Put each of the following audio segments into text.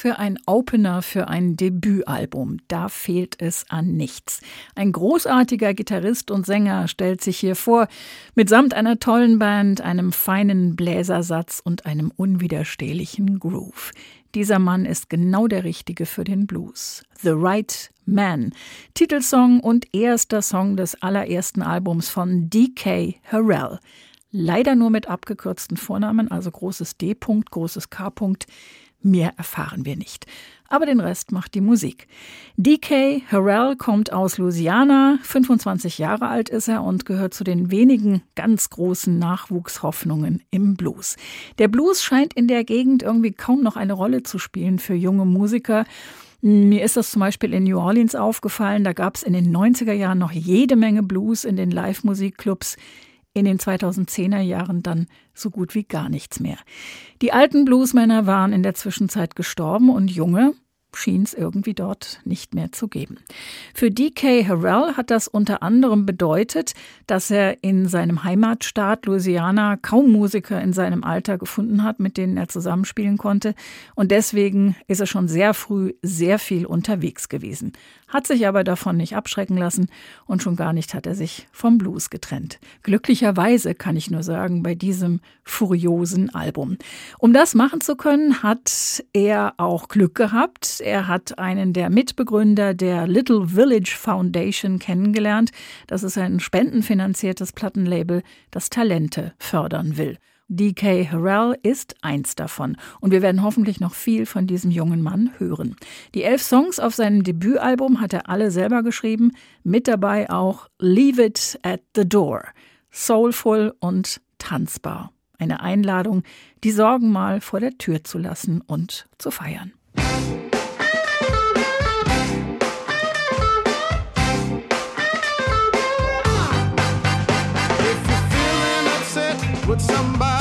Für ein Opener für ein Debütalbum. Da fehlt es an nichts. Ein großartiger Gitarrist und Sänger stellt sich hier vor, mitsamt einer tollen Band, einem feinen Bläsersatz und einem unwiderstehlichen Groove. Dieser Mann ist genau der Richtige für den Blues. The Right Man. Titelsong und erster Song des allerersten Albums von D.K. Harrell. Leider nur mit abgekürzten Vornamen, also großes D. großes K. Mehr erfahren wir nicht. Aber den Rest macht die Musik. DK Harrell kommt aus Louisiana, 25 Jahre alt ist er und gehört zu den wenigen ganz großen Nachwuchshoffnungen im Blues. Der Blues scheint in der Gegend irgendwie kaum noch eine Rolle zu spielen für junge Musiker. Mir ist das zum Beispiel in New Orleans aufgefallen. Da gab es in den 90er Jahren noch jede Menge Blues in den Live-Musikclubs in den 2010er Jahren dann so gut wie gar nichts mehr. Die alten Bluesmänner waren in der Zwischenzeit gestorben und junge, schien es irgendwie dort nicht mehr zu geben. Für DK Harrell hat das unter anderem bedeutet, dass er in seinem Heimatstaat Louisiana kaum Musiker in seinem Alter gefunden hat, mit denen er zusammenspielen konnte. Und deswegen ist er schon sehr früh sehr viel unterwegs gewesen hat sich aber davon nicht abschrecken lassen und schon gar nicht hat er sich vom Blues getrennt. Glücklicherweise kann ich nur sagen, bei diesem furiosen Album. Um das machen zu können, hat er auch Glück gehabt. Er hat einen der Mitbegründer der Little Village Foundation kennengelernt. Das ist ein spendenfinanziertes Plattenlabel, das Talente fördern will. DK Harrell ist eins davon und wir werden hoffentlich noch viel von diesem jungen Mann hören. Die elf Songs auf seinem Debütalbum hat er alle selber geschrieben, mit dabei auch Leave It at the Door, soulful und tanzbar. Eine Einladung, die Sorgen mal vor der Tür zu lassen und zu feiern. with somebody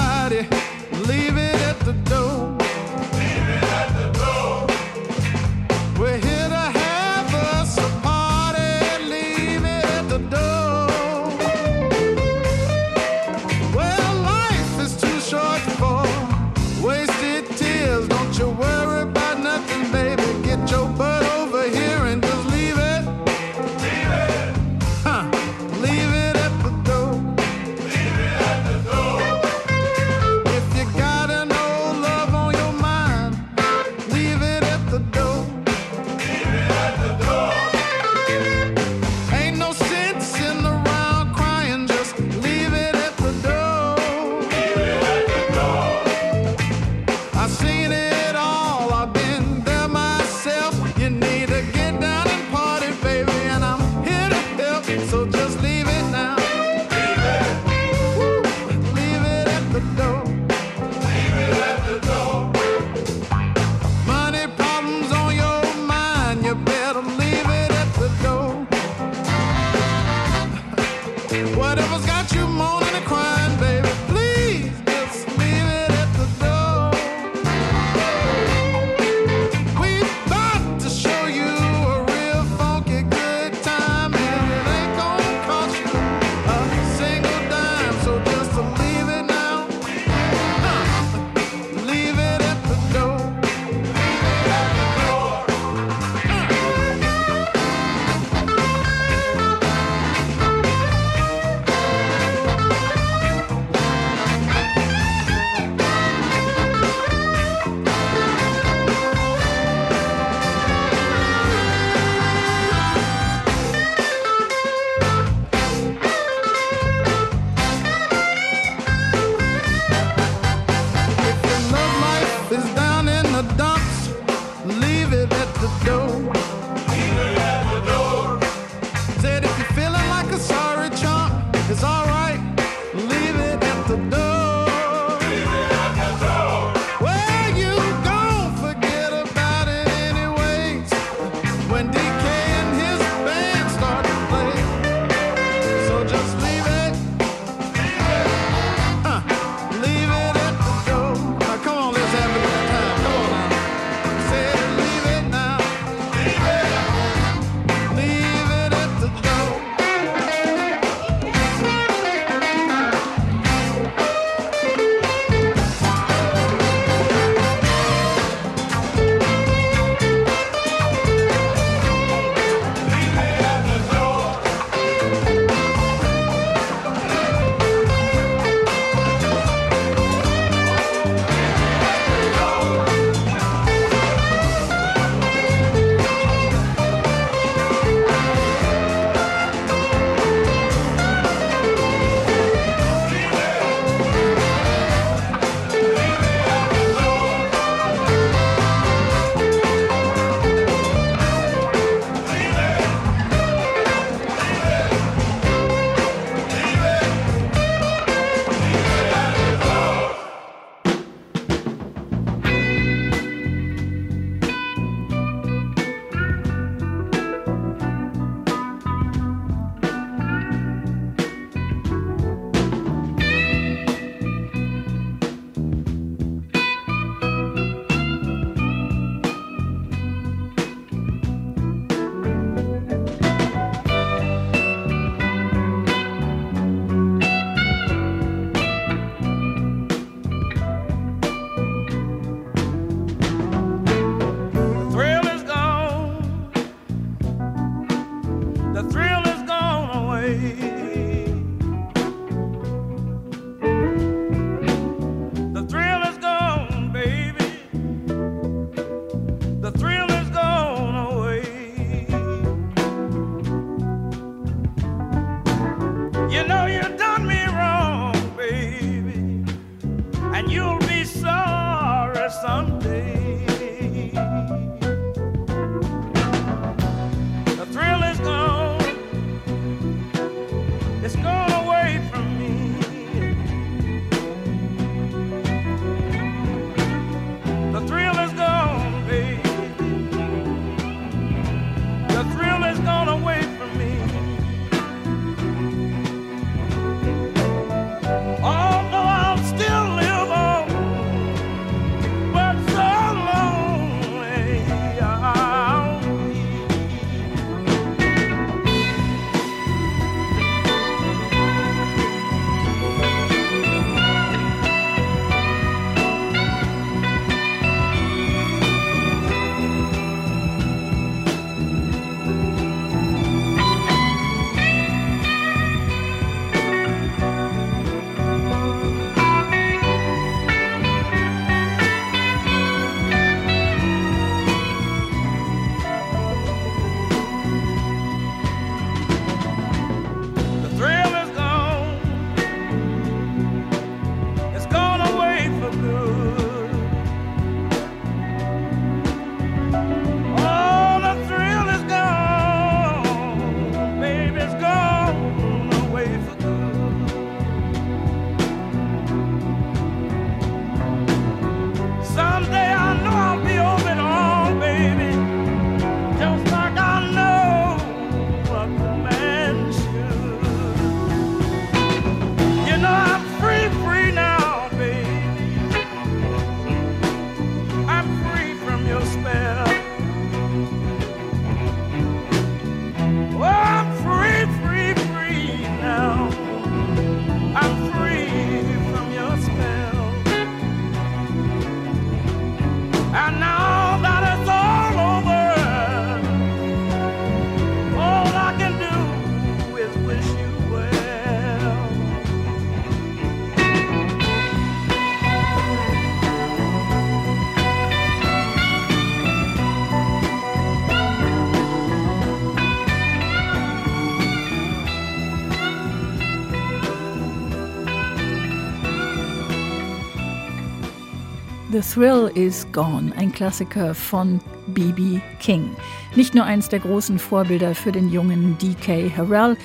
The Thrill is Gone, ein Klassiker von B.B. King. Nicht nur eins der großen Vorbilder für den jungen D.K. Harrell,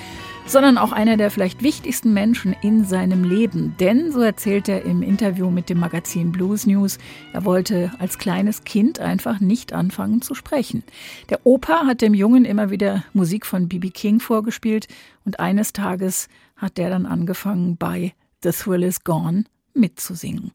sondern auch einer der vielleicht wichtigsten Menschen in seinem Leben. Denn, so erzählt er im Interview mit dem Magazin Blues News, er wollte als kleines Kind einfach nicht anfangen zu sprechen. Der Opa hat dem Jungen immer wieder Musik von B.B. King vorgespielt und eines Tages hat der dann angefangen, bei The Thrill is Gone mitzusingen.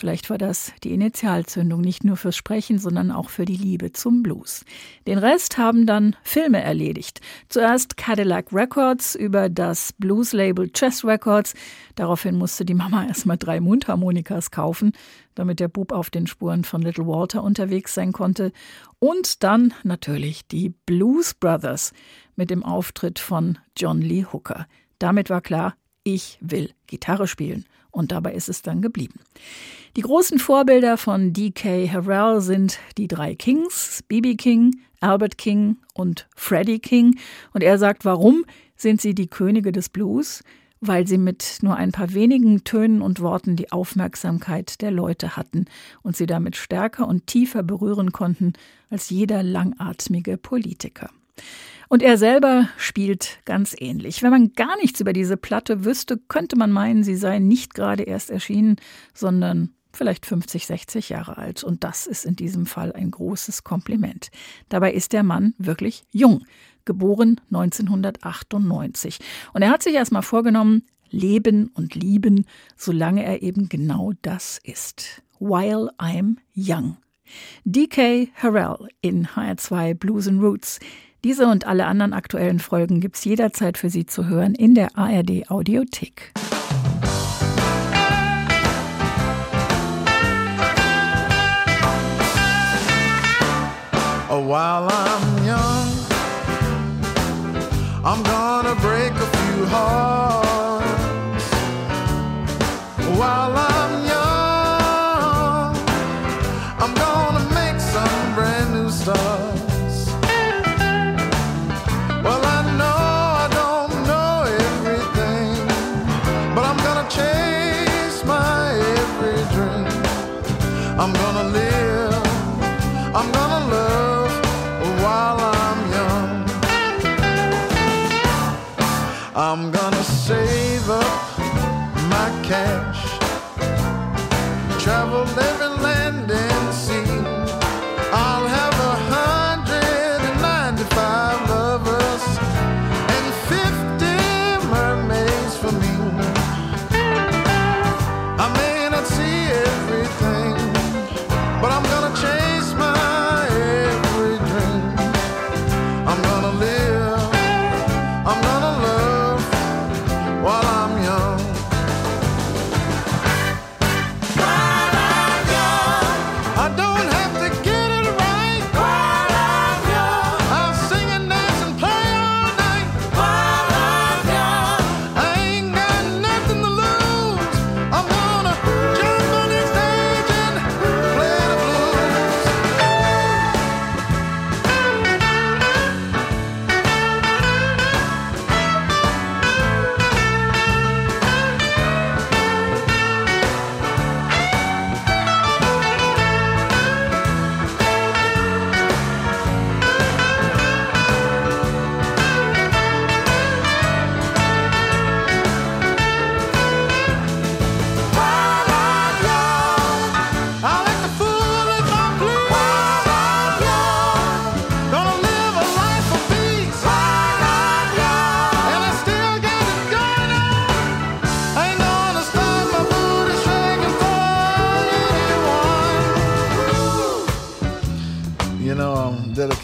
Vielleicht war das die Initialzündung nicht nur fürs Sprechen, sondern auch für die Liebe zum Blues. Den Rest haben dann Filme erledigt. Zuerst Cadillac Records über das Blues-Label Chess Records. Daraufhin musste die Mama erstmal drei Mundharmonikas kaufen, damit der Bub auf den Spuren von Little Walter unterwegs sein konnte. Und dann natürlich die Blues Brothers mit dem Auftritt von John Lee Hooker. Damit war klar, ich will Gitarre spielen. Und dabei ist es dann geblieben. Die großen Vorbilder von D.K. Harrell sind die drei Kings, B.B. King, Albert King und Freddie King. Und er sagt, warum sind sie die Könige des Blues? Weil sie mit nur ein paar wenigen Tönen und Worten die Aufmerksamkeit der Leute hatten und sie damit stärker und tiefer berühren konnten als jeder langatmige Politiker. Und er selber spielt ganz ähnlich. Wenn man gar nichts über diese Platte wüsste, könnte man meinen, sie sei nicht gerade erst erschienen, sondern vielleicht 50, 60 Jahre alt. Und das ist in diesem Fall ein großes Kompliment. Dabei ist der Mann wirklich jung, geboren 1998. Und er hat sich erstmal vorgenommen, leben und lieben, solange er eben genau das ist. While I'm Young. DK Harrell in HR2 Blues and Roots. Diese und alle anderen aktuellen Folgen gibt's jederzeit für Sie zu hören in der ARD Audiothek. Oh, while I'm young, I'm gonna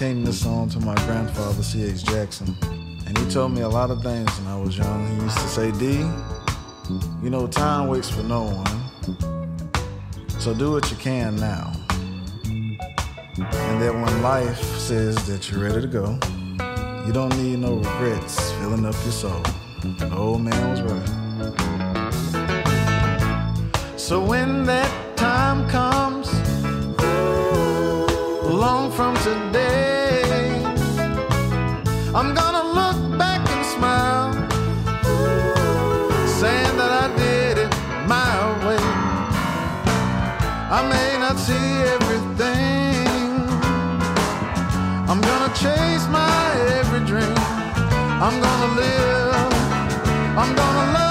I'm this song to my grandfather, C.H. Jackson. And he told me a lot of things when I was young. He used to say, D, you know, time waits for no one. So do what you can now. And that when life says that you're ready to go, you don't need no regrets filling up your soul. The old man was right. So when that time comes, long from today, I'm gonna look back and smile, saying that I did it my way. I may not see everything. I'm gonna chase my every dream. I'm gonna live. I'm gonna love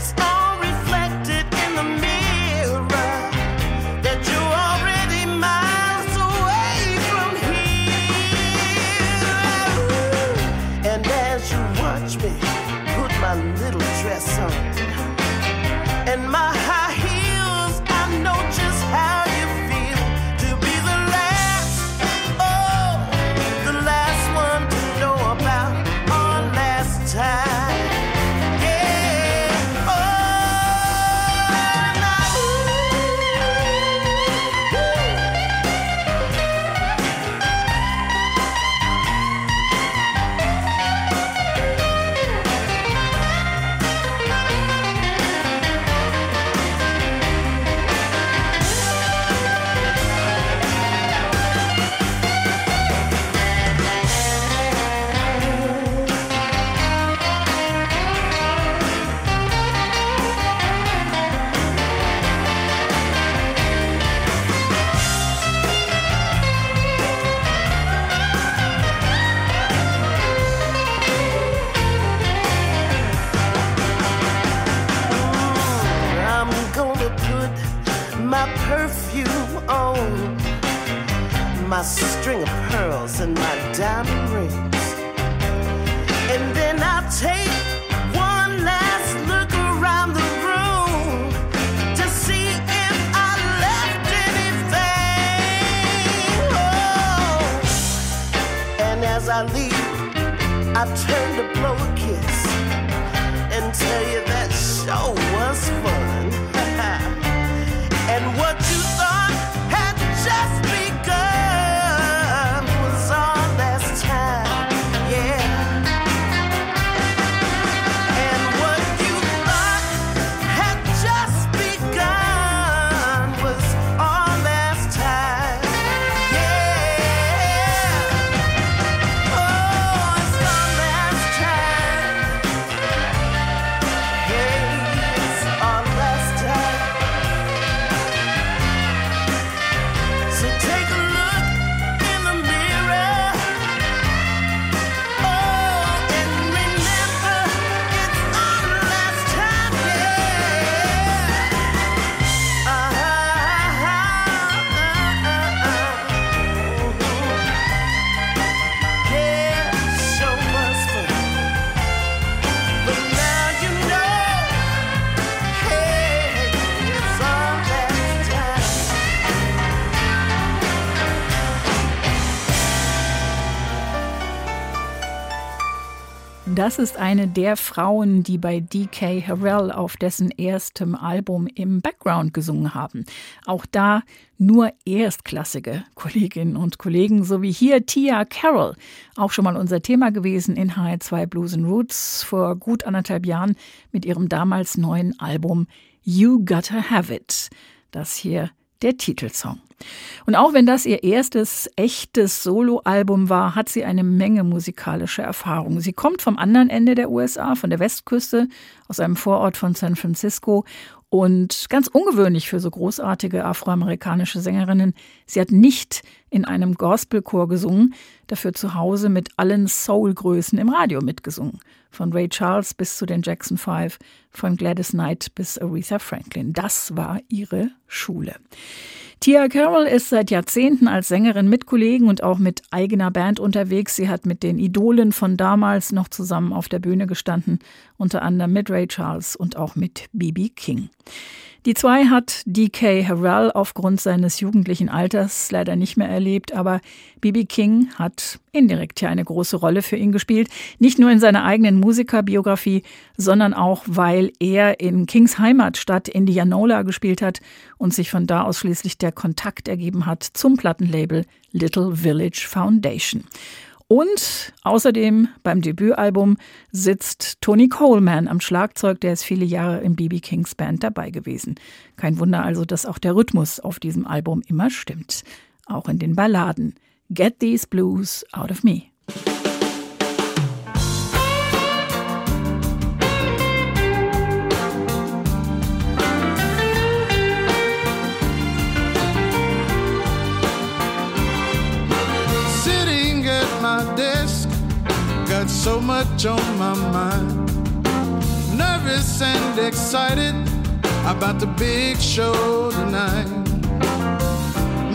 It's Das ist eine der Frauen, die bei DK Harrell auf dessen erstem Album im Background gesungen haben. Auch da nur erstklassige Kolleginnen und Kollegen, so wie hier Tia Carroll, auch schon mal unser Thema gewesen in HR2 Blues and Roots vor gut anderthalb Jahren mit ihrem damals neuen Album You Gotta Have It. Das hier der Titelsong. Und auch wenn das ihr erstes echtes Soloalbum war, hat sie eine Menge musikalischer Erfahrung. Sie kommt vom anderen Ende der USA, von der Westküste, aus einem Vorort von San Francisco und ganz ungewöhnlich für so großartige afroamerikanische Sängerinnen, sie hat nicht in einem Gospelchor gesungen, dafür zu Hause mit allen Soul-Größen im Radio mitgesungen. Von Ray Charles bis zu den Jackson Five, von Gladys Knight bis Aretha Franklin. Das war ihre Schule. Tia Carroll ist seit Jahrzehnten als Sängerin mit Kollegen und auch mit eigener Band unterwegs. Sie hat mit den Idolen von damals noch zusammen auf der Bühne gestanden, unter anderem mit Ray Charles und auch mit B.B. King. Die zwei hat DK Harrell aufgrund seines jugendlichen Alters leider nicht mehr erlebt, aber B.B. King hat indirekt ja eine große Rolle für ihn gespielt. Nicht nur in seiner eigenen Musikerbiografie, sondern auch, weil er in Kings Heimatstadt Indianola gespielt hat und sich von da aus schließlich der Kontakt ergeben hat zum Plattenlabel Little Village Foundation. Und außerdem beim Debütalbum sitzt Tony Coleman am Schlagzeug, der ist viele Jahre im BB Kings Band dabei gewesen. Kein Wunder also, dass auch der Rhythmus auf diesem Album immer stimmt. Auch in den Balladen. Get These Blues Out of Me. So much on my mind. Nervous and excited about the big show tonight.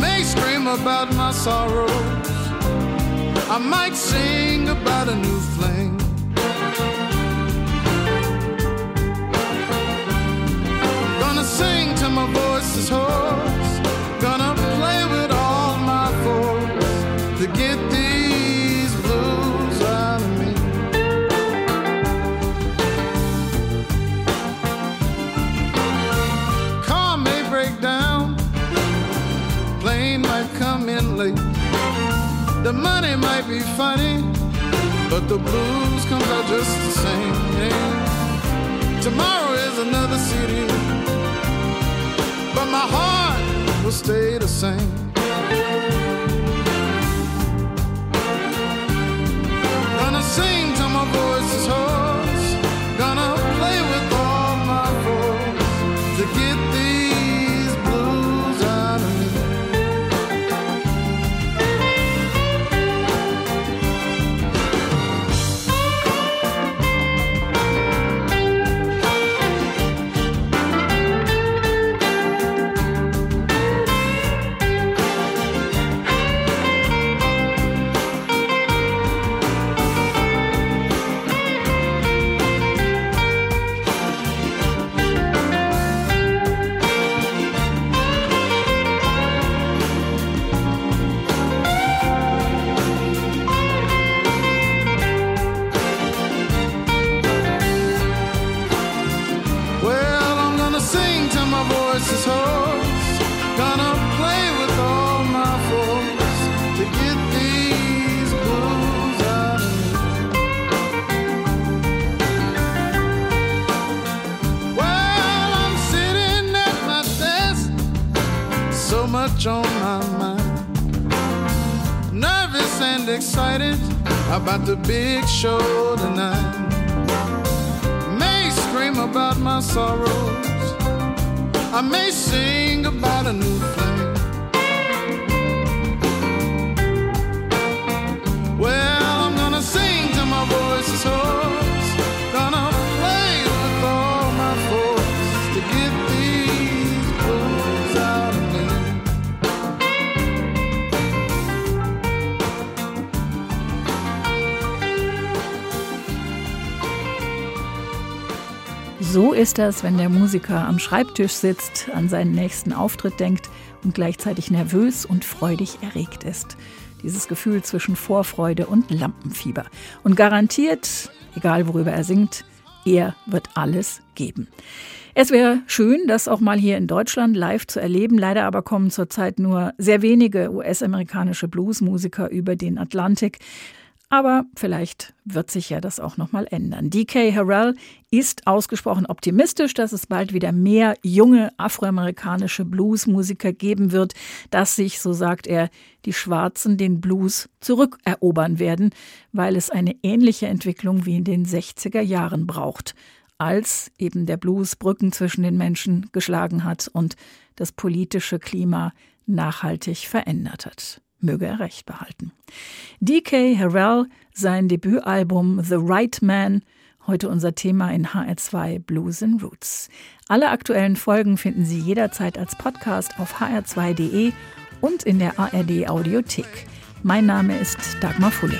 May scream about my sorrows. I might sing about a new fling. Gonna sing till my voice is hoarse. Come in late. The money might be funny, but the blues comes out just the same. Tomorrow is another city, but my heart will stay the same. Gonna sing till my voice is hoarse. Ist das, wenn der Musiker am Schreibtisch sitzt, an seinen nächsten Auftritt denkt und gleichzeitig nervös und freudig erregt ist. Dieses Gefühl zwischen Vorfreude und Lampenfieber. Und garantiert, egal worüber er singt, er wird alles geben. Es wäre schön, das auch mal hier in Deutschland live zu erleben. Leider aber kommen zurzeit nur sehr wenige US-amerikanische Bluesmusiker über den Atlantik. Aber vielleicht wird sich ja das auch noch mal ändern. DK Harrell ist ausgesprochen optimistisch, dass es bald wieder mehr junge afroamerikanische Bluesmusiker geben wird, dass sich, so sagt er, die Schwarzen den Blues zurückerobern werden, weil es eine ähnliche Entwicklung wie in den 60er Jahren braucht, als eben der Blues Brücken zwischen den Menschen geschlagen hat und das politische Klima nachhaltig verändert hat möge er recht behalten. DK Harrell, sein Debütalbum The Right Man, heute unser Thema in HR2 Blues and Roots. Alle aktuellen Folgen finden Sie jederzeit als Podcast auf hr2.de und in der ARD Audiothek. Mein Name ist Dagmar Fulle.